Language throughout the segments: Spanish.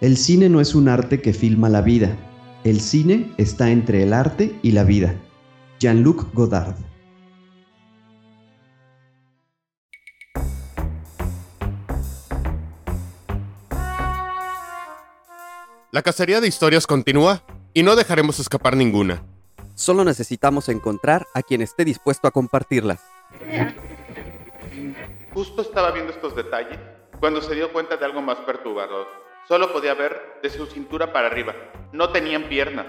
El cine no es un arte que filma la vida. El cine está entre el arte y la vida. Jean-Luc Godard. La cacería de historias continúa y no dejaremos escapar ninguna. Solo necesitamos encontrar a quien esté dispuesto a compartirlas. Justo estaba viendo estos detalles cuando se dio cuenta de algo más perturbador. Solo podía ver de su cintura para arriba. No tenían piernas.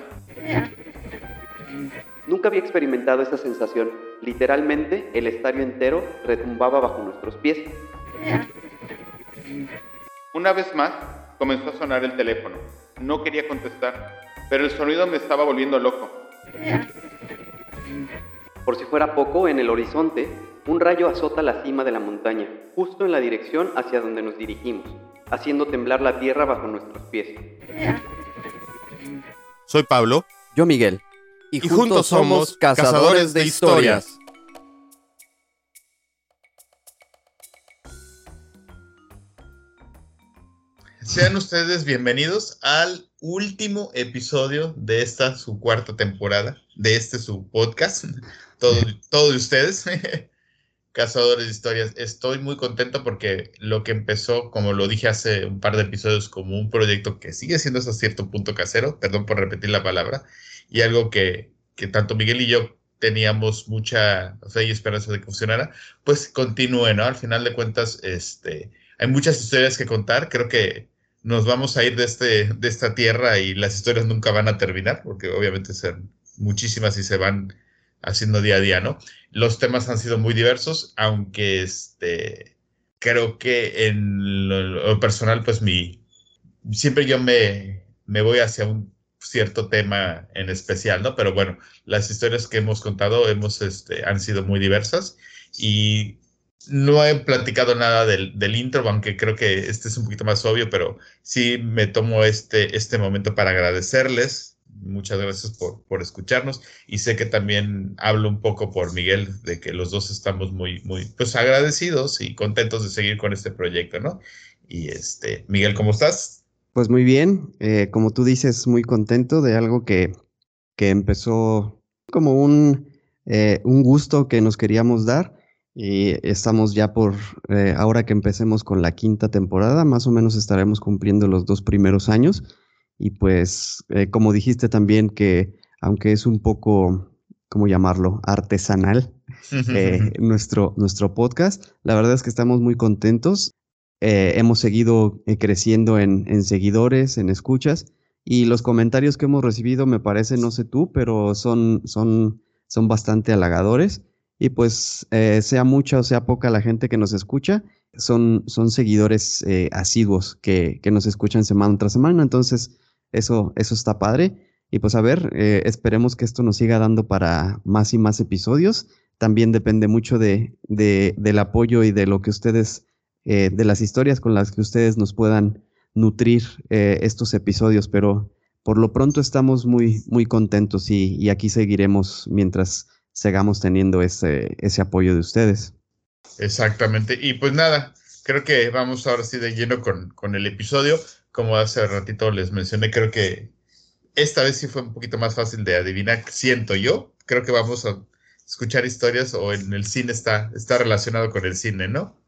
Nunca había experimentado esa sensación. Literalmente, el estadio entero retumbaba bajo nuestros pies. Una vez más, comenzó a sonar el teléfono. No quería contestar, pero el sonido me estaba volviendo loco. Por si fuera poco, en el horizonte, un rayo azota la cima de la montaña, justo en la dirección hacia donde nos dirigimos, haciendo temblar la tierra bajo nuestros pies. Soy Pablo. Yo Miguel. Y, juntos, somos cazadores de historias. Sean ustedes bienvenidos al último episodio de esta su cuarta temporada, de este su podcast. Todo, todo de ustedes, cazadores de historias. Estoy muy contento porque lo que empezó, como lo dije hace un par de episodios, como un proyecto que sigue siendo hasta cierto punto casero, perdón por repetir la palabra, y algo que, que tanto Miguel y yo teníamos mucha fe y esperanza de que funcionara, pues continúe, ¿no? Al final de cuentas, este, hay muchas historias que contar. Creo que nos vamos a ir de, este, de esta tierra y las historias nunca van a terminar, porque obviamente son muchísimas y se van haciendo día a día, ¿no? Los temas han sido muy diversos, aunque este, creo que en lo, personal, pues mi, siempre yo me, me voy hacia un cierto tema en especial, ¿no? Pero bueno, las historias que hemos contado hemos, este, han sido muy diversas y no he platicado nada del, del, intro, aunque creo que este es un poquito más obvio, pero sí me tomo este, este momento para agradecerles. Muchas gracias por, por escucharnos y sé que también hablo un poco por Miguel de que los dos estamos muy, muy, pues agradecidos y contentos de seguir con este proyecto, ¿no? Y este, Miguel, ¿cómo estás? Pues muy bien, eh, como tú dices, muy contento de algo que, que empezó como un, eh, un gusto que nos queríamos dar y estamos ya por, eh, ahora que empecemos con la quinta temporada, más o menos estaremos cumpliendo los dos primeros años. Y pues, eh, como dijiste también, que aunque es un poco, ¿cómo llamarlo?, artesanal, eh, nuestro, nuestro podcast, la verdad es que estamos muy contentos. Eh, hemos seguido creciendo en, en seguidores, en escuchas. Y los comentarios que hemos recibido, me parece, no sé tú, pero son, son, son bastante halagadores y pues eh, sea mucha o sea poca la gente que nos escucha, son, son seguidores eh, asiduos que, que, nos escuchan semana tras semana, entonces eso, eso está padre. Y pues a ver, eh, esperemos que esto nos siga dando para más y más episodios. También depende mucho de, de del apoyo y de lo que ustedes, eh, de las historias con las que ustedes nos puedan nutrir eh, estos episodios, pero por lo pronto estamos muy, muy contentos y, y aquí seguiremos mientras sigamos teniendo ese, ese apoyo de ustedes. Exactamente. Y pues nada, creo que vamos ahora sí de lleno con, con, el episodio. Como hace ratito les mencioné, creo que esta vez sí fue un poquito más fácil de adivinar, siento yo. Creo que vamos a escuchar historias o en el cine está, está relacionado con el cine, ¿no?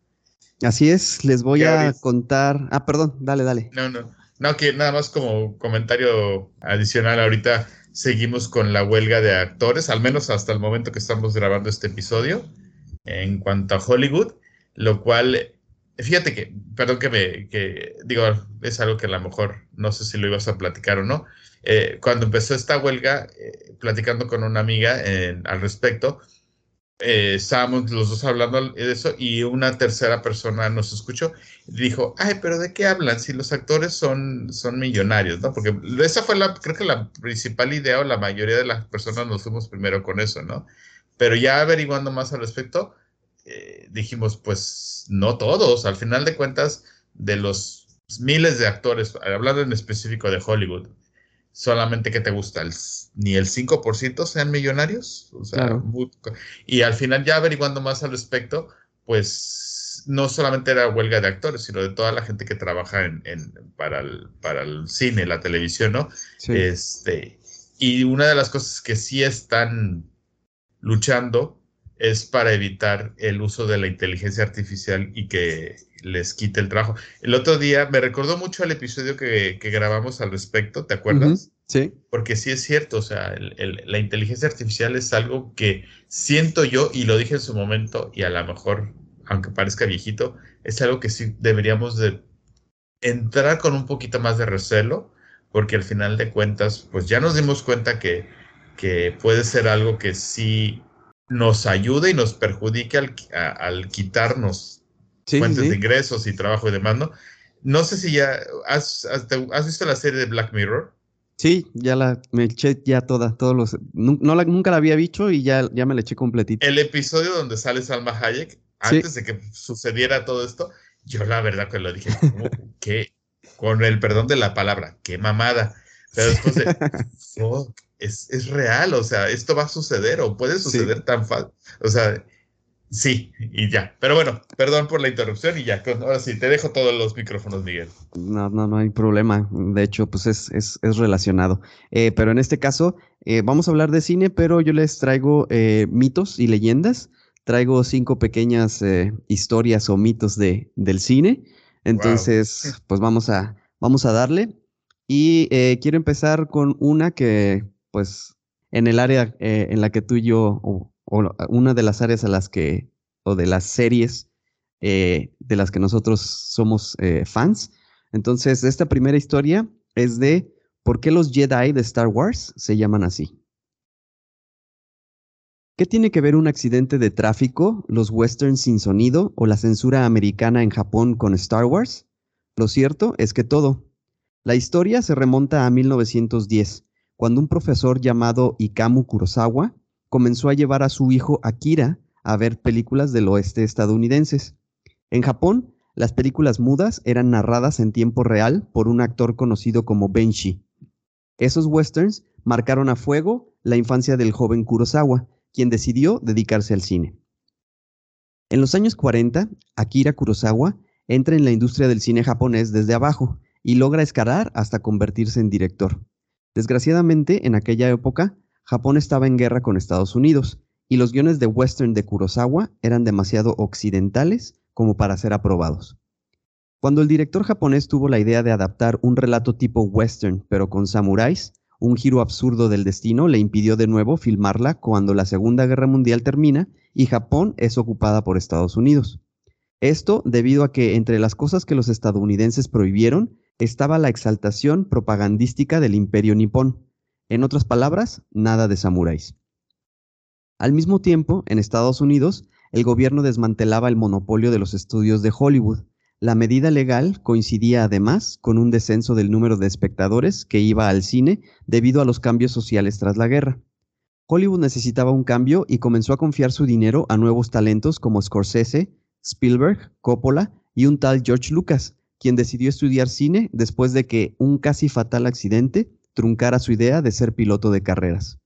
Así es, les voy a contar. Ah, perdón, dale, dale. No, no. No, que nada más como comentario adicional ahorita seguimos con la huelga de actores, al menos hasta el momento que estamos grabando este episodio, en cuanto a Hollywood, lo cual, fíjate que, perdón que me, que digo, es algo que a lo mejor no sé si lo ibas a platicar o no. Eh, cuando empezó esta huelga, eh, platicando con una amiga al respecto, eh, estábamos los dos hablando de eso y una tercera persona nos escuchó y dijo, ay, pero ¿de qué hablan si los actores son, son millonarios? ¿no? Porque esa fue la, creo que la principal idea o la mayoría de las personas nos fuimos primero con eso, ¿no? Pero ya averiguando más al respecto, eh, dijimos, pues no todos, al final de cuentas, de los miles de actores, hablando en específico de Hollywood, solamente que te gusta, el, ni el 5% sean millonarios. O sea, claro. muy, y al final ya averiguando más al respecto, pues no solamente era huelga de actores, sino de toda la gente que trabaja en, para, el, para el cine, la televisión, ¿no? Este, y una de las cosas que sí están luchando es para evitar el uso de la inteligencia artificial y que les quite el trabajo. El otro día me recordó mucho el episodio que, grabamos al respecto, ¿te acuerdas? sí. Porque sí es cierto, o sea, la inteligencia artificial es algo que siento yo, y lo dije en su momento, y a lo mejor, aunque parezca viejito, es algo que sí deberíamos de entrar con un poquito más de recelo, porque al final de cuentas, pues ya nos dimos cuenta que, que puede ser algo que sí nos ayude y nos perjudique al, quitarnos fuentes de ingresos y trabajo y demás, ¿no? No sé si ya has, has, visto la serie de Black Mirror. Sí, ya la me eché ya toda, todos los no, la, nunca la había visto y ya, ya me la eché completita. El episodio donde sale Salma Hayek, antes de que sucediera todo esto, yo la verdad que lo dije, que con el perdón de la palabra, qué mamada. Pero después de, es, real, o sea, esto va a suceder o puede suceder tan fácil. O sea, sí, y ya. Pero bueno, perdón por la interrupción y ya. Ahora sí, te dejo todos los micrófonos, Miguel. No, no, no hay problema. De hecho, pues es, es, es relacionado. Eh, pero en este caso, eh, vamos a hablar de cine, pero yo les traigo eh, mitos y leyendas. Traigo cinco pequeñas historias o mitos de, del cine. Entonces, pues vamos a, vamos a darle. Y quiero empezar con una que pues en el área eh, en la que tú y yo, o, una de las áreas a las que, o de las series eh, de las que nosotros somos eh, fans. Entonces, esta primera historia es de por qué los Jedi de Star Wars se llaman así. ¿Qué tiene que ver un accidente de tráfico, los westerns sin sonido o la censura americana en Japón con Star Wars? Lo cierto es que todo. La historia se remonta a 1910 cuando un profesor llamado Ikamu Kurosawa comenzó a llevar a su hijo Akira a ver películas del oeste estadounidenses. En Japón, las películas mudas eran narradas en tiempo real por un actor conocido como Benshi. Esos westerns marcaron a fuego la infancia del joven Kurosawa, quien decidió dedicarse al cine. En los años 40, Akira Kurosawa entra en la industria del cine japonés desde abajo y logra escalar hasta convertirse en director. Desgraciadamente, en aquella época, Japón estaba en guerra con Estados Unidos, y los guiones de western de Kurosawa eran demasiado occidentales como para ser aprobados. Cuando el director japonés tuvo la idea de adaptar un relato tipo western, pero con samuráis, un giro absurdo del destino le impidió de nuevo filmarla cuando la Segunda Guerra Mundial termina y Japón es ocupada por Estados Unidos. Esto debido a que entre las cosas que los estadounidenses prohibieron estaba la exaltación propagandística del imperio nipón. En otras palabras, nada de samuráis. Al mismo tiempo, en Estados Unidos, el gobierno desmantelaba el monopolio de los estudios de Hollywood. La medida legal coincidía además con un descenso del número de espectadores que iba al cine debido a los cambios sociales tras la guerra. Hollywood necesitaba un cambio y comenzó a confiar su dinero a nuevos talentos como Scorsese, Spielberg, Coppola y un tal George Lucas, quien decidió estudiar cine después de que un casi fatal accidente truncara su idea de ser piloto de carreras.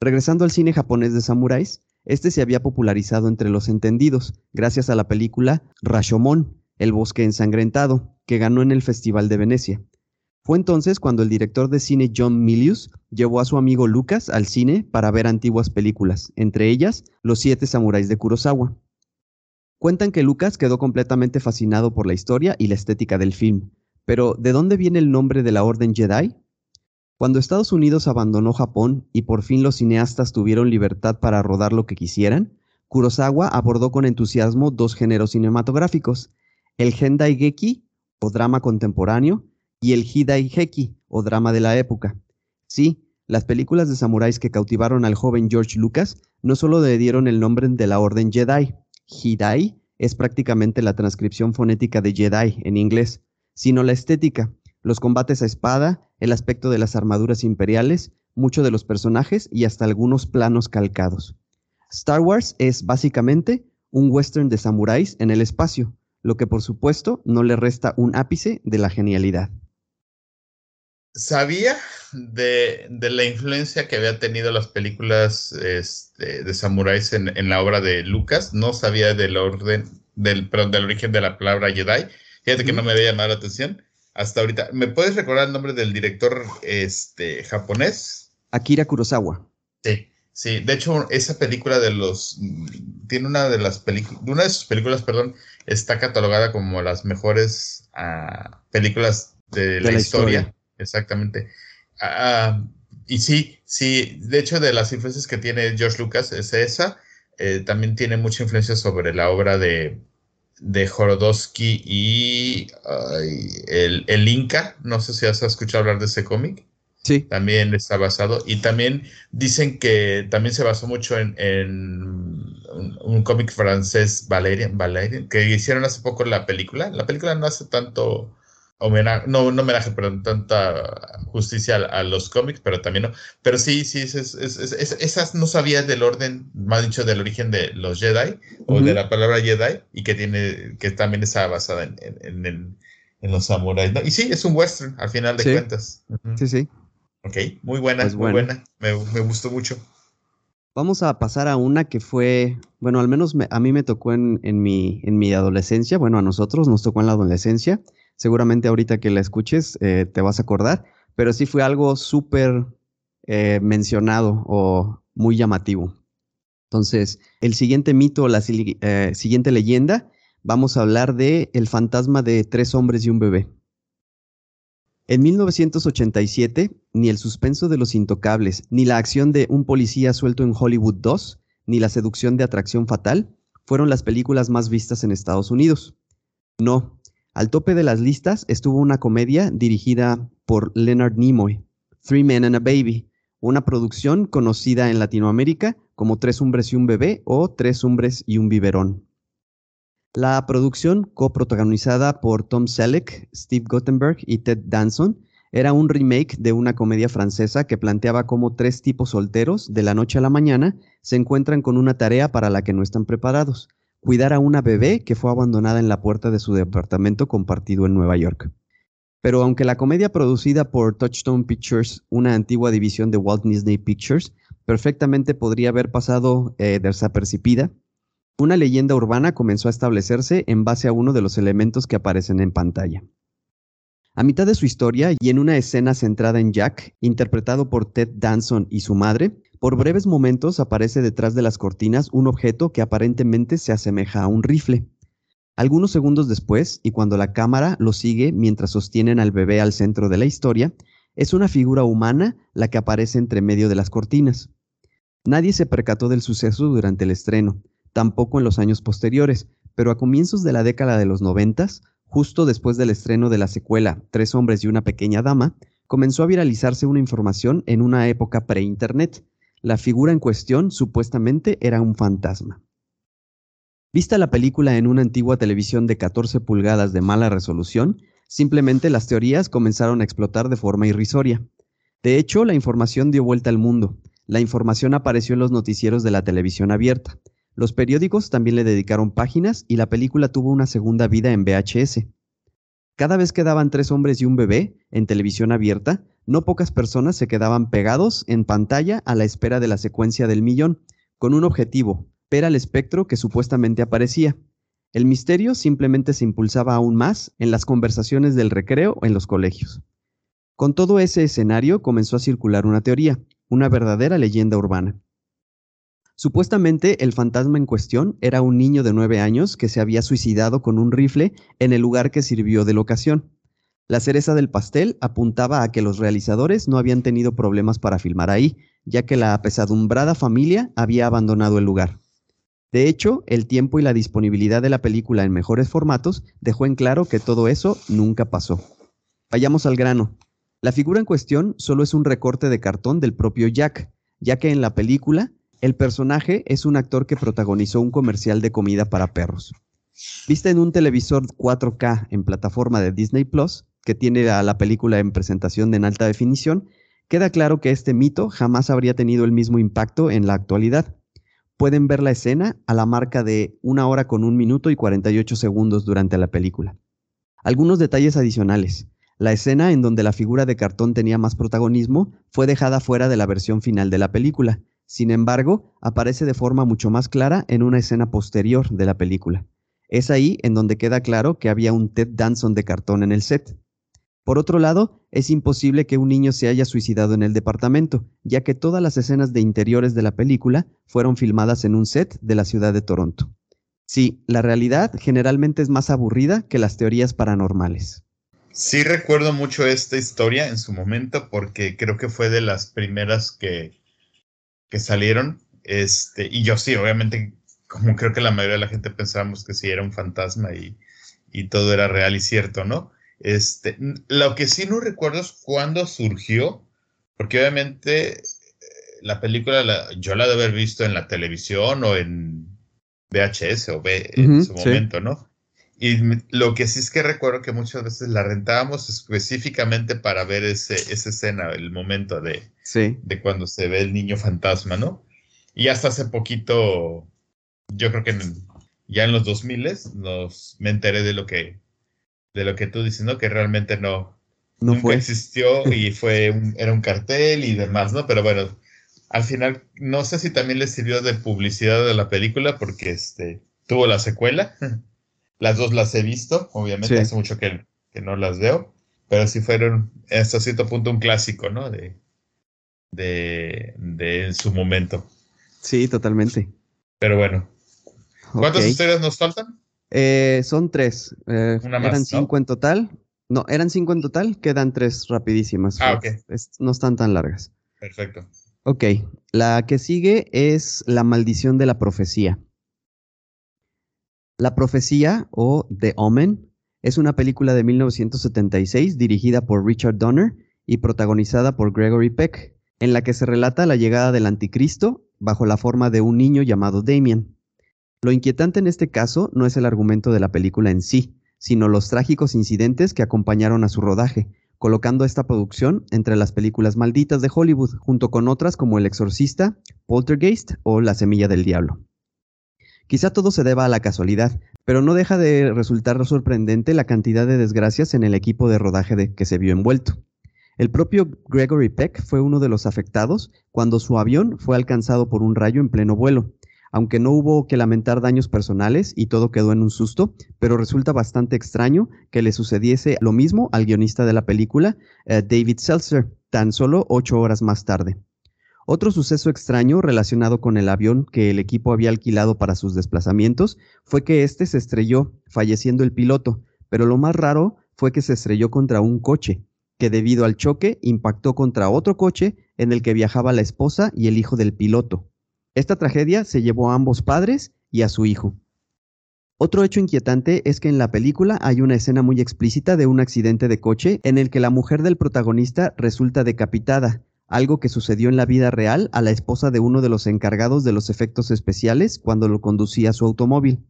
Regresando al cine japonés de samuráis, este se había popularizado entre los entendidos gracias a la película Rashomon, El bosque ensangrentado, que ganó en el Festival de Venecia. Fue entonces cuando el director de cine John Milius llevó a su amigo Lucas al cine para ver antiguas películas, entre ellas Los siete samuráis de Kurosawa. Cuentan que Lucas quedó completamente fascinado por la historia y la estética del film. Pero, ¿de dónde viene el nombre de la Orden Jedi? Cuando Estados Unidos abandonó Japón y por fin los cineastas tuvieron libertad para rodar lo que quisieran, Kurosawa abordó con entusiasmo dos géneros cinematográficos, el Hendai Geki, o drama contemporáneo, y el Hidai Heki, o drama de la época. Sí, las películas de samuráis que cautivaron al joven George Lucas no solo le dieron el nombre de la Orden Jedi, Hidai es prácticamente la transcripción fonética de Jedi en inglés, sino la estética, los combates a espada, el aspecto de las armaduras imperiales, mucho de los personajes y hasta algunos planos calcados. Star Wars es básicamente un western de samuráis en el espacio, lo que por supuesto no le resta un ápice de la genialidad. Sabía de, la influencia que había tenido las películas este, de samuráis en, la obra de Lucas, no sabía del orden del, perdón, del origen de la palabra Jedi. Fíjate que no me había llamado la atención hasta ahorita. ¿Me puedes recordar el nombre del director este, japonés? Akira Kurosawa. Sí, sí. De hecho, esa película de los. Tiene una de las películas. Una de sus películas, perdón, está catalogada como las mejores uh, películas de, de la, la historia. historia. Exactamente. Uh, y sí, sí. De hecho, de las influencias que tiene George Lucas es esa. Eh, también tiene mucha influencia sobre la obra de, de Jorodowski y el, el, Inca. No sé si has escuchado hablar de ese cómic. Sí. También está basado. Y también dicen que también se basó mucho en, en un, un cómic francés, Valerian, Valerian, que hicieron hace poco la película. La película no hace tanto homenaje, no, no homenaje, pero tanta justicia a, a, los cómics, pero también no. Pero sí, sí, es, es, es, esas no sabía del orden, más dicho, del origen de los Jedi, o uh -huh. de la palabra Jedi, y que tiene, que también está basada en, en, en, en los samuráis, ¿no? Y sí, es un western, al final de sí. cuentas. Uh -huh. Sí, sí. Ok, muy buena, Pues muy buena. Me, me gustó mucho. Vamos a pasar a una que fue, bueno, al menos me- a mí me tocó en, en mi, en mi adolescencia, bueno, a nosotros nos tocó en la adolescencia, seguramente ahorita que la escuches eh, te vas a acordar, pero sí fue algo súper eh, mencionado o muy llamativo. Entonces, el siguiente mito, la eh, siguiente leyenda, vamos a hablar de el fantasma de tres hombres y un bebé. En 1987, ni el suspenso de los intocables, ni la acción de un policía suelto en Hollywood 2, ni la seducción de atracción fatal fueron las películas más vistas en Estados Unidos. No, al tope de las listas estuvo una comedia dirigida por Leonard Nimoy, Three Men and a Baby, una producción conocida en Latinoamérica como Tres hombres y un bebé o Tres hombres y un biberón. La producción, coprotagonizada por Tom Selleck, Steve Guttenberg y Ted Danson, era un remake de una comedia francesa que planteaba cómo tres tipos solteros, de la noche a la mañana, se encuentran con una tarea para la que no están preparados, cuidar a una bebé que fue abandonada en la puerta de su departamento compartido en Nueva York. Pero aunque la comedia producida por Touchstone Pictures, una antigua división de Walt Disney Pictures, perfectamente podría haber pasado eh, desapercibida, una leyenda urbana comenzó a establecerse en base a uno de los elementos que aparecen en pantalla. A mitad de su historia y en una escena centrada en Jack, interpretado por Ted Danson y su madre, por breves momentos aparece detrás de las cortinas un objeto que aparentemente se asemeja a un rifle. Algunos segundos después, y cuando la cámara lo sigue mientras sostienen al bebé al centro de la historia, es una figura humana la que aparece entre medio de las cortinas. Nadie se percató del suceso durante el estreno, tampoco en los años posteriores, pero a comienzos de la década de los noventas, justo después del estreno de la secuela Tres hombres y una pequeña dama, comenzó a viralizarse una información en una época pre-internet. La figura en cuestión supuestamente era un fantasma. Vista la película en una antigua televisión de 14 pulgadas de mala resolución, simplemente las teorías comenzaron a explotar de forma irrisoria. De hecho, la información dio vuelta al mundo. La información apareció en los noticieros de la televisión abierta. Los periódicos también le dedicaron páginas y la película tuvo una segunda vida en VHS. Cada vez que daban tres hombres y un bebé en televisión abierta, no pocas personas se quedaban pegados en pantalla a la espera de la secuencia del millón, con un objetivo, ver al espectro que supuestamente aparecía. El misterio simplemente se impulsaba aún más en las conversaciones del recreo en los colegios. Con todo ese escenario comenzó a circular una teoría, una verdadera leyenda urbana. Supuestamente el fantasma en cuestión era un niño de nueve años que se había suicidado con un rifle en el lugar que sirvió de locación. La cereza del pastel apuntaba a que los realizadores no habían tenido problemas para filmar ahí, ya que la apesadumbrada familia había abandonado el lugar. De hecho, el tiempo y la disponibilidad de la película en mejores formatos dejó en claro que todo eso nunca pasó. Vayamos al grano. La figura en cuestión solo es un recorte de cartón del propio Jack, ya que en la película el personaje es un actor que protagonizó un comercial de comida para perros. Vista en un televisor 4K en plataforma de Disney Plus, que tiene a la película en presentación en alta definición, queda claro que este mito jamás habría tenido el mismo impacto en la actualidad. Pueden ver la escena a la marca de una hora con un minuto y 48 segundos durante la película. Algunos detalles adicionales. La escena en donde la figura de cartón tenía más protagonismo fue dejada fuera de la versión final de la película, sin embargo, aparece de forma mucho más clara en una escena posterior de la película. Es ahí en donde queda claro que había un Ted Danson de cartón en el set. Por otro lado, es imposible que un niño se haya suicidado en el departamento, ya que todas las escenas de interiores de la película fueron filmadas en un set de la ciudad de Toronto. Sí, la realidad generalmente es más aburrida que las teorías paranormales. Sí recuerdo mucho esta historia en su momento porque creo que fue de las primeras que, que salieron. Este, y yo sí, obviamente, como creo que la mayoría de la gente pensábamos que sí era un fantasma y, y todo era real y cierto, ¿no? Este, lo que sí no recuerdo es cuándo surgió, porque obviamente eh, la película yo la de haber visto en la televisión o en VHS o B en su momento, ¿no? Y lo que sí es que recuerdo que muchas veces la rentábamos específicamente para ver ese, esa escena, el momento de, de cuando se ve el niño fantasma, ¿no? Y hasta hace poquito, yo creo que ya en los 2000 nos me enteré de lo que de lo que tú dices, ¿no? Que realmente no, no nunca existió y fue un, era un cartel y demás, ¿no? Pero bueno, al final no sé si también le sirvió de publicidad de la película porque este tuvo la secuela. Las dos las he visto, obviamente, hace mucho que, que, no las veo, pero sí fueron hasta cierto punto un clásico, ¿no? De, de, de en su momento. Sí, totalmente. Pero bueno. ¿Cuántas historias nos faltan? Eh, son tres. Eh, eran cinco en total. No, eran cinco en total, quedan tres rapidísimas. Ah, ok. no están tan largas. Perfecto. Ok, la que sigue es La maldición de la profecía. La profecía, o The Omen, es una película de 1976 dirigida por Richard Donner y protagonizada por Gregory Peck, en la que se relata la llegada del anticristo bajo la forma de un niño llamado Damien. Lo inquietante en este caso no es el argumento de la película en sí, sino los trágicos incidentes que acompañaron a su rodaje, colocando esta producción entre las películas malditas de Hollywood, junto con otras como El Exorcista, Poltergeist o La Semilla del Diablo. Quizá todo se deba a la casualidad, pero no deja de resultar sorprendente la cantidad de desgracias en el equipo de rodaje de que se vio envuelto. El propio Gregory Peck fue uno de los afectados cuando su avión fue alcanzado por un rayo en pleno vuelo, aunque no hubo que lamentar daños personales y todo quedó en un susto, pero resulta bastante extraño que le sucediese lo mismo al guionista de la película, eh, David Seltzer, tan solo ocho horas más tarde. Otro suceso extraño relacionado con el avión que el equipo había alquilado para sus desplazamientos fue que éste se estrelló, falleciendo el piloto, pero lo más raro fue que se estrelló contra un coche, que debido al choque impactó contra otro coche en el que viajaba la esposa y el hijo del piloto. Esta tragedia se llevó a ambos padres y a su hijo. Otro hecho inquietante es que en la película hay una escena muy explícita de un accidente de coche en el que la mujer del protagonista resulta decapitada, algo que sucedió en la vida real a la esposa de uno de los encargados de los efectos especiales cuando lo conducía su automóvil.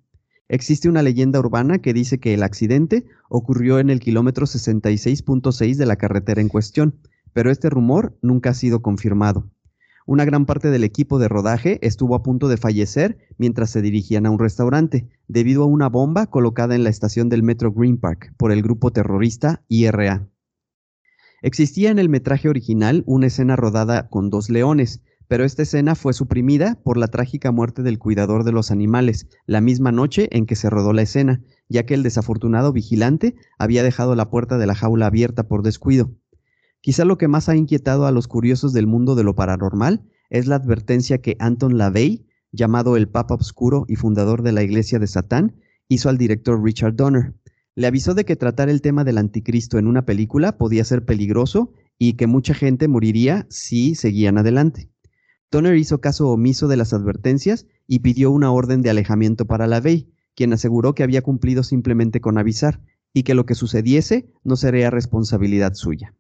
Existe una leyenda urbana que dice que el accidente ocurrió en el kilómetro 66.6 de la carretera en cuestión, pero este rumor nunca ha sido confirmado. Una gran parte del equipo de rodaje estuvo a punto de fallecer mientras se dirigían a un restaurante, debido a una bomba colocada en la estación del metro Green Park por el grupo terrorista IRA. Existía en el metraje original una escena rodada con dos leones, pero esta escena fue suprimida por la trágica muerte del cuidador de los animales, la misma noche en que se rodó la escena, ya que el desafortunado vigilante había dejado la puerta de la jaula abierta por descuido. Quizá lo que más ha inquietado a los curiosos del mundo de lo paranormal es la advertencia que Anton LaVey, llamado el Papa Obscuro y fundador de la Iglesia de Satán, hizo al director Richard Donner. Le avisó de que tratar el tema del anticristo en una película podía ser peligroso y que mucha gente moriría si seguían adelante. Donner hizo caso omiso de las advertencias y pidió una orden de alejamiento para LaVey, quien aseguró que había cumplido simplemente con avisar y que lo que sucediese no sería responsabilidad suya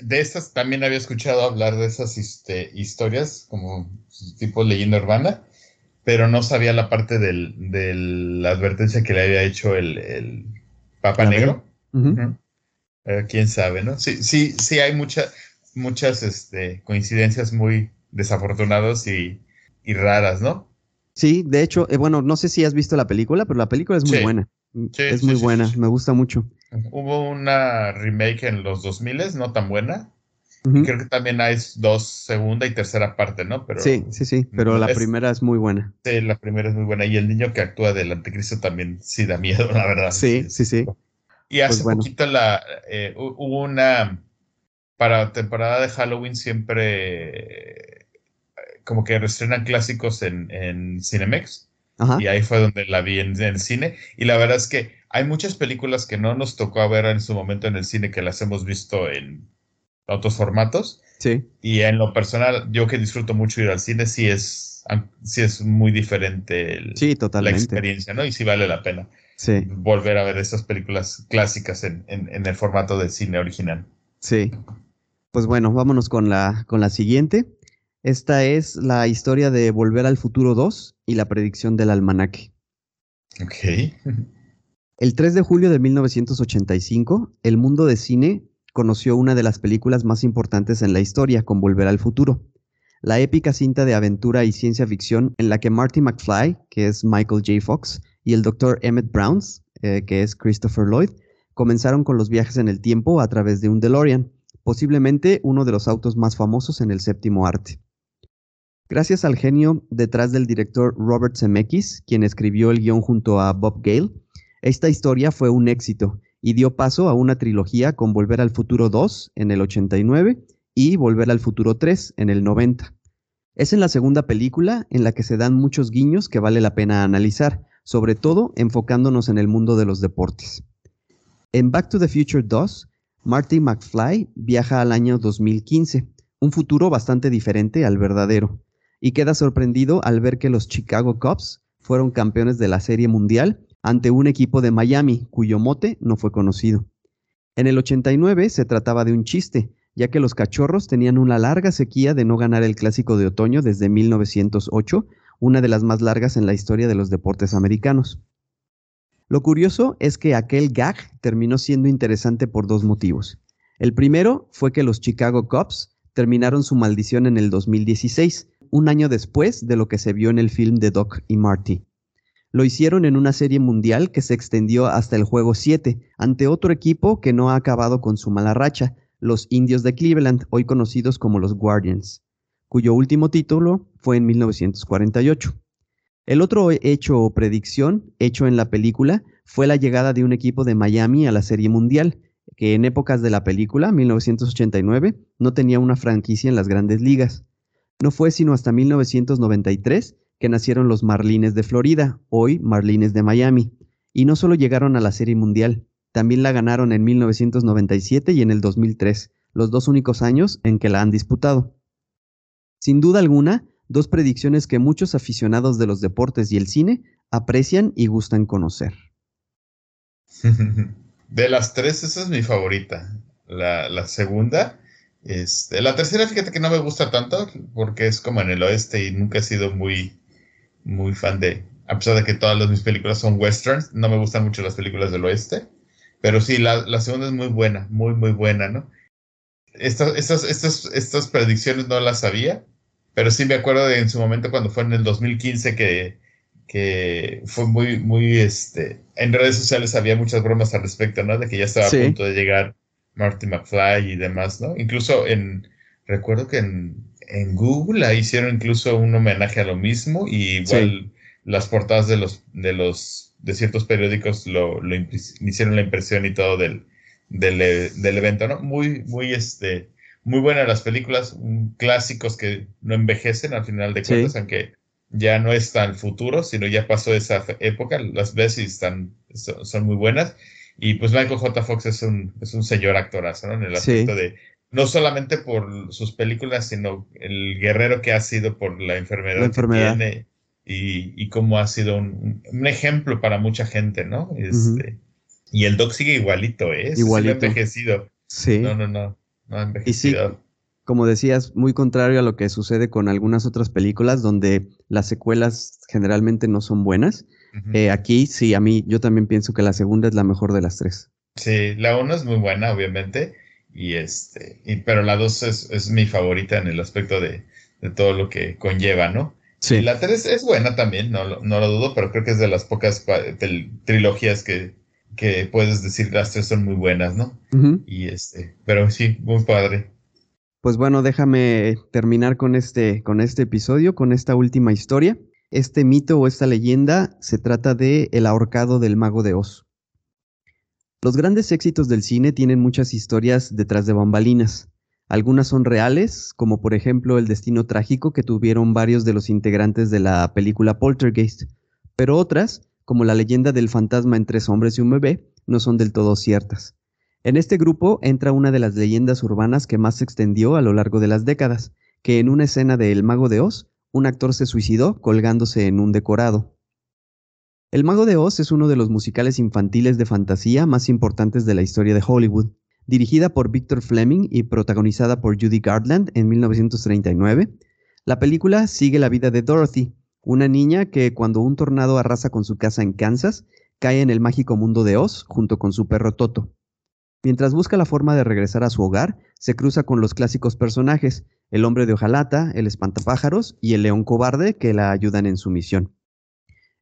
de estas también había escuchado hablar de esas este, historias, como tipo leyenda urbana, pero no sabía la parte de la advertencia que le había hecho el, Papa Negro. Eh, quién sabe, ¿no? Sí, sí, sí hay muchas muchas este, coincidencias muy desafortunadas y, raras, ¿no? Sí, de hecho, eh, bueno, no sé si has visto la película, pero la película es muy buena. es muy buena, me gusta mucho. Hubo una remake en los 2000, no tan buena, creo que también hay dos, segunda y tercera parte, ¿no? Pero, sí, sí, sí, pero la primera es muy buena. Sí, la primera es muy buena. Y el niño que actúa del anticristo también sí da miedo, la verdad. Sí, sí, sí. Y hace pues poquito la, eh, hubo una, para temporada de Halloween siempre como que reestrenan clásicos en, en Cinemex. Y ahí fue donde la vi en, el cine. Y la verdad es que hay muchas películas que no nos tocó ver en su momento en el cine que las hemos visto en otros formatos. Sí. Y en lo personal, yo que disfruto mucho ir al cine, sí es, sí es muy diferente la experiencia, ¿no? Y sí vale la pena sí. volver a ver estas películas clásicas en, en, el formato del cine original. Sí. Pues bueno, vámonos con la, con la siguiente. Esta es la historia de Volver al Futuro 2 y la predicción del almanaque. Ok. El 3 de julio de 1985, el mundo de cine conoció una de las películas más importantes en la historia con Volver al Futuro, la épica cinta de aventura y ciencia ficción en la que Marty McFly, que es Michael J. Fox, y el Dr. Emmett Browns, eh, que es Christopher Lloyd, comenzaron con los viajes en el tiempo a través de un DeLorean, posiblemente uno de los autos más famosos en el séptimo arte. Gracias al genio detrás del director Robert Zemeckis, quien escribió el guion junto a Bob Gale, esta historia fue un éxito y dio paso a una trilogía con Volver al Futuro 2 en el 89 y Volver al Futuro 3 en el 90. Es en la segunda película en la que se dan muchos guiños que vale la pena analizar, sobre todo enfocándonos en el mundo de los deportes. En Back to the Future 2, Marty McFly viaja al año 2015, un futuro bastante diferente al verdadero y queda sorprendido al ver que los Chicago Cubs fueron campeones de la Serie Mundial ante un equipo de Miami cuyo mote no fue conocido. En el 89 se trataba de un chiste, ya que los cachorros tenían una larga sequía de no ganar el clásico de otoño desde 1908, una de las más largas en la historia de los deportes americanos. Lo curioso es que aquel gag terminó siendo interesante por dos motivos. El primero fue que los Chicago Cubs terminaron su maldición en el 2016, un año después de lo que se vio en el film de Doc y Marty. Lo hicieron en una serie mundial que se extendió hasta el juego 7, ante otro equipo que no ha acabado con su mala racha, los Indios de Cleveland, hoy conocidos como los Guardians, cuyo último título fue en 1948. El otro hecho o predicción hecho en la película fue la llegada de un equipo de Miami a la Serie Mundial, que en épocas de la película, 1989, no tenía una franquicia en las grandes ligas. No fue sino hasta 1993 que nacieron los Marlines de Florida, hoy Marlines de Miami, y no solo llegaron a la Serie Mundial, también la ganaron en 1997 y en el 2003, los dos únicos años en que la han disputado. Sin duda alguna, dos predicciones que muchos aficionados de los deportes y el cine aprecian y gustan conocer. De las tres, esa es mi favorita. La, la segunda este, la tercera, fíjate que no me gusta tanto porque es como en el oeste y nunca he sido muy, muy fan de, a pesar de que todas mis películas son westerns, no me gustan mucho las películas del oeste, pero sí, la, la segunda es muy buena, muy, muy buena, ¿no? Estas, estas, estas, estas predicciones no las sabía, pero sí me acuerdo de en su momento cuando fue en el 2015 que, que fue muy, muy, este, en redes sociales había muchas bromas al respecto, ¿no? De que ya estaba a punto de llegar Marty McFly y demás, ¿no? Incluso en, recuerdo que en, en Google hicieron incluso un homenaje a lo mismo y igual las portadas de los, de los, de ciertos periódicos lo, lo hicieron la impresión y todo del, del, del, evento, ¿no? Muy, muy, este, muy buenas las películas, clásicos que no envejecen al final de cuentas, aunque ya no es tan futuro, sino ya pasó esa época, las y están, son muy buenas. Y pues Michael J. Fox es un, es un señor actorazo, ¿no? En el aspecto de, no solamente por sus películas, sino el guerrero que ha sido por la enfermedad, que tiene y, y cómo ha sido un, un, ejemplo para mucha gente, ¿no? Este, Y el Doc sigue igualito, ¿eh? Igualito. Sí, ha envejecido. Sí. No, no, no. No ha envejecido. Y sí, como decías, muy contrario a lo que sucede con algunas otras películas donde las secuelas generalmente no son buenas eh, aquí sí, a mí yo también pienso que la segunda es la mejor de las tres. Sí, la una es muy buena, obviamente, y este, y, pero la dos es, es, mi favorita en el aspecto de, de, todo lo que conlleva, ¿no? Sí. Y la tres es buena también, no, no lo dudo, pero creo que es de las pocas trilogías que, que puedes decir las tres son muy buenas, ¿no? Y este, pero sí, muy padre. Pues bueno, déjame terminar con este, con este episodio, con esta última historia. Este mito o esta leyenda se trata de El ahorcado del mago de Oz. Los grandes éxitos del cine tienen muchas historias detrás de bambalinas. Algunas son reales, como por ejemplo el destino trágico que tuvieron varios de los integrantes de la película Poltergeist, pero otras, como la leyenda del fantasma en tres hombres y un bebé, no son del todo ciertas. En este grupo entra una de las leyendas urbanas que más se extendió a lo largo de las décadas, que en una escena de El Mago de Oz, un actor se suicidó colgándose en un decorado. El Mago de Oz es uno de los musicales infantiles de fantasía más importantes de la historia de Hollywood dirigida por Victor Fleming y protagonizada por Judy Garland en 1939. La película sigue la vida de Dorothy, una niña que cuando un tornado arrasa con su casa en Kansas, cae en el mágico mundo de Oz junto con su perro Toto. Mientras busca la forma de regresar a su hogar, se cruza con los clásicos personajes, el hombre de hojalata, el espantapájaros y el león cobarde que la ayudan en su misión.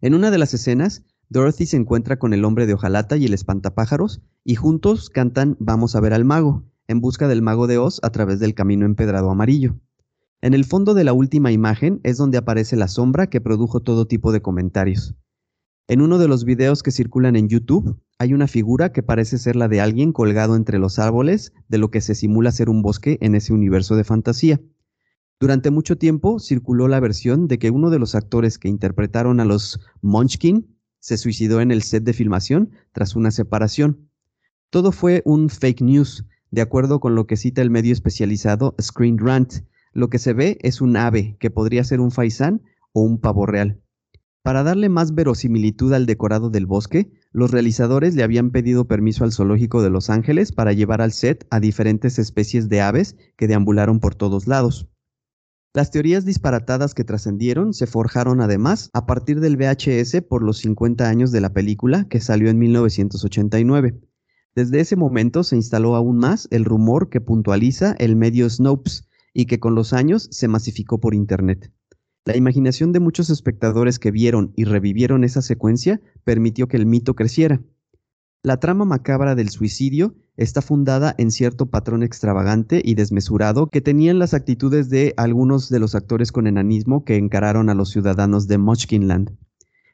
En una de las escenas, Dorothy se encuentra con el hombre de hojalata y el espantapájaros y juntos cantan Vamos a ver al mago, en busca del mago de Oz a través del camino empedrado amarillo. En el fondo de la última imagen es donde aparece la sombra que produjo todo tipo de comentarios. En uno de los videos que circulan en YouTube hay una figura que parece ser la de alguien colgado entre los árboles de lo que se simula ser un bosque en ese universo de fantasía. Durante mucho tiempo circuló la versión de que uno de los actores que interpretaron a los Munchkin se suicidó en el set de filmación tras una separación. Todo fue un fake news, de acuerdo con lo que cita el medio especializado Screen Rant. Lo que se ve es un ave, que podría ser un faisán o un pavo real. Para darle más verosimilitud al decorado del bosque, los realizadores le habían pedido permiso al Zoológico de Los Ángeles para llevar al set a diferentes especies de aves que deambularon por todos lados. Las teorías disparatadas que trascendieron se forjaron además a partir del VHS por los 50 años de la película que salió en 1989. Desde ese momento se instaló aún más el rumor que puntualiza el medio Snopes y que con los años se masificó por Internet. La imaginación de muchos espectadores que vieron y revivieron esa secuencia permitió que el mito creciera. La trama macabra del suicidio está fundada en cierto patrón extravagante y desmesurado que tenían las actitudes de algunos de los actores con enanismo que encararon a los ciudadanos de Munchkinland.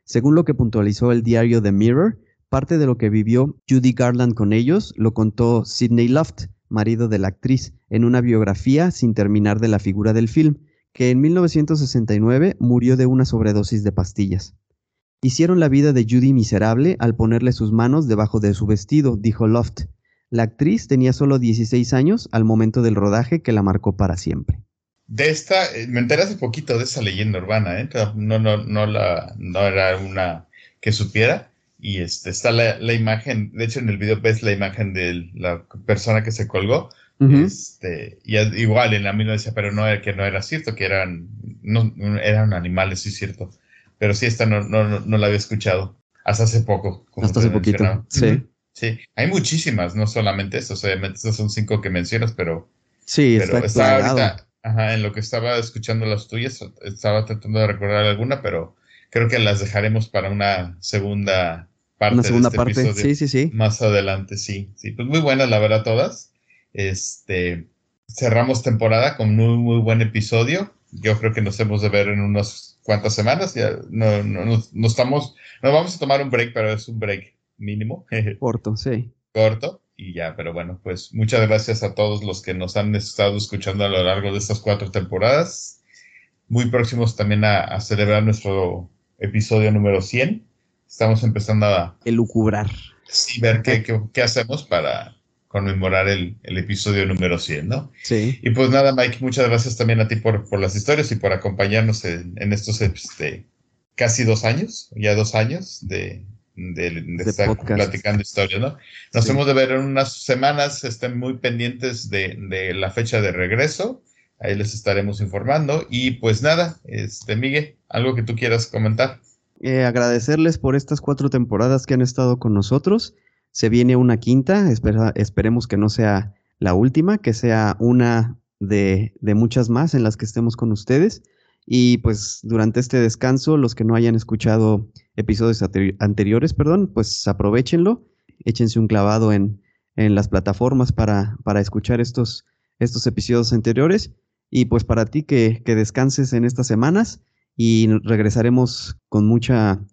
Según lo que puntualizó el diario The Mirror, parte de lo que vivió Judy Garland con ellos lo contó Sidney Luft, marido de la actriz, en una biografía sin terminar de la figura del film, que en 1969 murió de una sobredosis de pastillas. Hicieron la vida de Judy miserable al ponerle sus manos debajo de su vestido, dijo Loft. La actriz tenía solo 16 años al momento del rodaje que la marcó para siempre. De esta, eh, me enteré hace poquito de esa leyenda urbana, ¿eh? No, no, no, la, no era una que supiera. Y este, está la, la, imagen, de hecho en el video ves la imagen de la persona que se colgó. Este, y igual en la misma decía, pero no era que no era cierto, que eran, no, eran animales, sí es cierto. Pero sí, esta no, no, no, la había escuchado. Hasta hace poco. Hasta hace poquito. Sí. Sí, hay muchísimas, no solamente estos, obviamente estos son cinco que mencionas, pero. Sí, pero estaba ahorita, ajá, en lo que estaba escuchando las tuyas, estaba tratando de recordar alguna, pero creo que las dejaremos para una segunda parte. Una segunda de este parte, sí, sí, sí. Más adelante, sí. Sí, pues muy buenas, la verdad, todas. Este, cerramos temporada con un muy, muy buen episodio. Yo creo que nos hemos de ver en unos cuántas semanas, ya no, no, no, estamos, nos vamos a tomar un break, pero es un break mínimo. Corto, sí. Corto, y ya, pero bueno, pues muchas gracias a todos los que nos han estado escuchando a lo largo de estas cuatro temporadas. Muy próximos también a, celebrar nuestro episodio número 100. Estamos empezando a... Elucubrar. Sí, ver qué, qué, qué hacemos para, conmemorar el, el, episodio número 100, ¿no? Sí. Y pues nada, Mike, muchas gracias también a ti por, por las historias y por acompañarnos en, en estos este, casi dos años, ya dos años de, de, de, estar platicando historias, ¿no? Nos hemos de ver en unas semanas, estén muy pendientes de, de, la fecha de regreso, ahí les estaremos informando. Y pues nada, este, Miguel, algo que tú quieras comentar. Eh, agradecerles por estas cuatro temporadas que han estado con nosotros se viene una quinta, esperemos que no sea la última, que sea una de, muchas más en las que estemos con ustedes. Y pues durante este descanso, los que no hayan escuchado episodios anteriores, perdón, pues aprovechenlo, échense un clavado en, las plataformas para, para escuchar estos, estos episodios anteriores. Y pues para ti que, que descanses en estas semanas y regresaremos con mucha,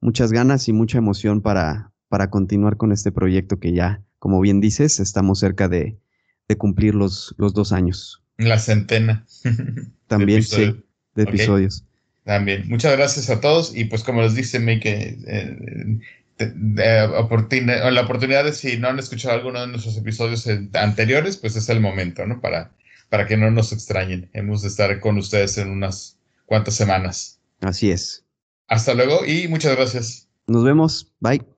muchas ganas y mucha emoción para, para continuar con este proyecto que ya, como bien dices, estamos cerca de, de cumplir los, los dos años. La centena. También, sí, de episodios. También. Muchas gracias a todos y pues como les dice Mike, eh, la oportunidad de si no han escuchado alguno de nuestros episodios anteriores, pues es el momento, ¿no? Para, para que no nos extrañen. Hemos de estar con ustedes en unas cuantas semanas. Así es. Hasta luego y muchas gracias. Nos vemos. Bye.